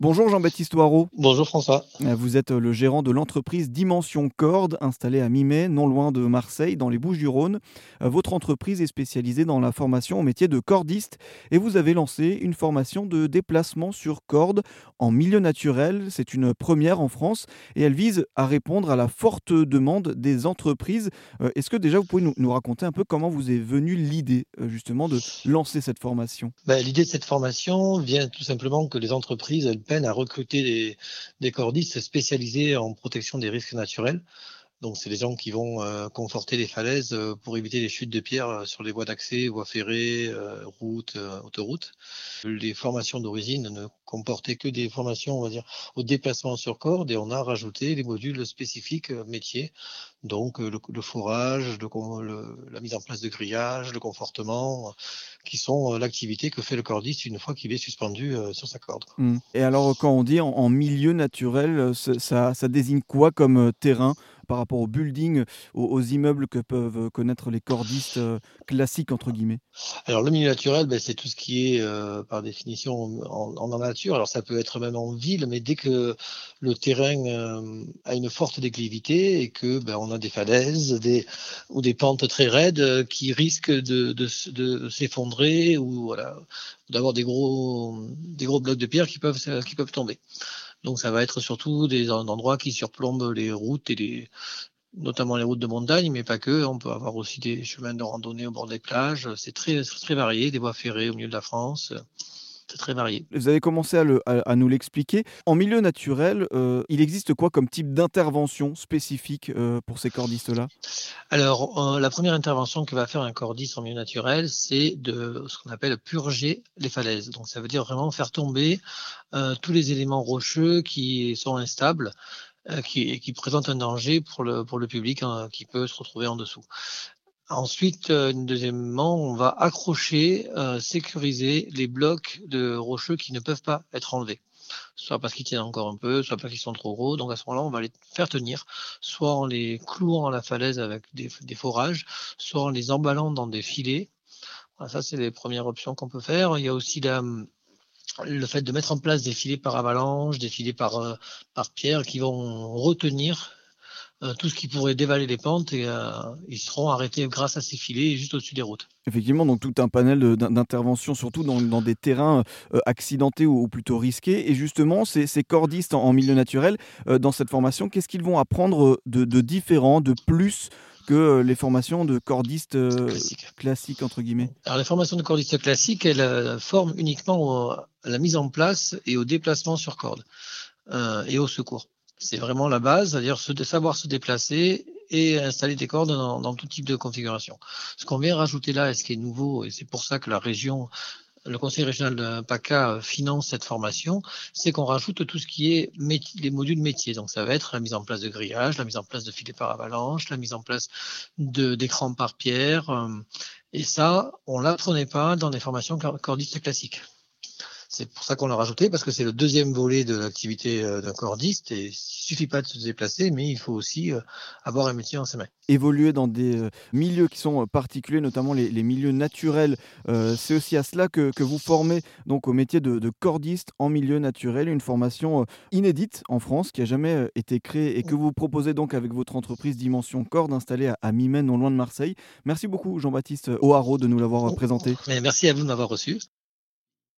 Bonjour Jean-Baptiste Oireau. Bonjour François. Vous êtes le gérant de l'entreprise Dimension Corde, installée à Mimet, non loin de Marseille, dans les Bouches-du-Rhône. Votre entreprise est spécialisée dans la formation au métier de cordiste et vous avez lancé une formation de déplacement sur corde en milieu naturel. C'est une première en France et elle vise à répondre à la forte demande des entreprises. Euh, est-ce que déjà vous pouvez nous, raconter un peu comment vous est venue l'idée euh, justement de lancer cette formation? Ben, L'idée de cette formation vient tout simplement que les entreprises à recruter des, des cordistes spécialisés en protection des risques naturels. Donc, c'est des gens qui vont euh, conforter les falaises euh, pour éviter les chutes de pierres euh, sur les voies d'accès, voies ferrées, routes, autoroutes. Les formations d'origine ne comportaient que des formations, on va dire, au déplacement sur corde et on a rajouté les modules spécifiques métiers. Donc, le, forage, la mise en place de grillage, le confortement, qui sont l'activité que fait le cordiste une fois qu'il est suspendu sur sa corde. Mmh. Et alors, quand on dit en, milieu naturel, ça désigne quoi comme terrain? Par rapport au building, aux, immeubles que peuvent connaître les cordistes euh, classiques, entre guillemets? Alors, le milieu naturel, ben, c'est tout ce qui est, euh, par définition, en, nature. Alors, ça peut être même en ville, mais dès que le terrain euh, a une forte déclivité et que ben, on a des falaises ou des pentes très raides qui risquent de, s'effondrer ou d'avoir des gros, blocs de pierre qui peuvent tomber. Donc ça va être surtout des endroits qui surplombent les routes et les, notamment les routes de montagne, mais pas que. On peut avoir aussi des chemins de randonnée au bord des plages. C'est très, très varié, des voies ferrées au milieu de la France. C'est très varié. Vous avez commencé à, nous l'expliquer. En milieu naturel, euh, il existe quoi comme type d'intervention spécifique euh, pour ces cordistes-là? Alors, euh, la première intervention que va faire un cordiste en milieu naturel, c'est de ce qu'on appelle purger les falaises. Donc, ça veut dire vraiment faire tomber tous les éléments rocheux qui sont instables. Qui, qui, présentent un danger pour le, pour le public hein, qui peut se retrouver en dessous. Ensuite, euh, deuxièmement, on va accrocher, euh, sécuriser les blocs de rocheux qui ne peuvent pas être enlevés. Soit parce qu'ils tiennent encore un peu, soit parce qu'ils sont trop gros. Donc à ce moment-là, on va les faire tenir, soit en les clouant à la falaise avec des, forages, soit en les emballant dans des filets. Ça, c'est les premières options qu'on peut faire. Il y a aussi le fait de mettre en place des filets par avalanche, des filets par, euh, par pierre qui vont retenir euh, tout ce qui pourrait dévaler les pentes et euh, ils seront arrêtés grâce à ces filets juste au-dessus des routes. Effectivement, donc tout un panel d'interventions, surtout dans, des terrains euh, accidentés ou, plutôt risqués. Et justement, ces, cordistes en, milieu naturel, dans cette formation, qu'est-ce qu'ils vont apprendre de, différent, de plus que les formations de cordistes classiques. entre guillemets? Alors les formations de cordistes classiques, elles forment uniquement à la mise en place et au déplacement sur corde et au secours. C'est vraiment la base, c'est-à-dire savoir se déplacer et installer des cordes dans, tout type de configuration. Ce qu'on vient rajouter là, et ce qui est nouveau, et c'est pour ça que la région, le conseil régional de PACA finance cette formation, c'est qu'on rajoute tout ce qui est les modules métiers. Donc ça va être la mise en place de grillage, la mise en place de filets par avalanche, la mise en place d'écrans par pierre. Euh, et ça, on l'apprenait pas dans des formations cordistes classiques. C'est pour ça qu'on l'a rajouté, parce que c'est le deuxième volet de l'activité euh, d'un cordiste. Et il suffit pas de se déplacer, mais il faut aussi euh, avoir un métier en ses mains. Évoluer dans des euh, milieux qui sont particuliers, notamment les, milieux naturels, c'est aussi à cela que, vous formez donc au métier de, cordiste en milieu naturel, une formation inédite en France qui a jamais été créée et que vous proposez donc avec votre entreprise Dimension Corde installée à, à Mimène, non loin de Marseille. Merci beaucoup Jean-Baptiste O'Haraud de nous l'avoir présenté. Merci à vous de m'avoir reçu.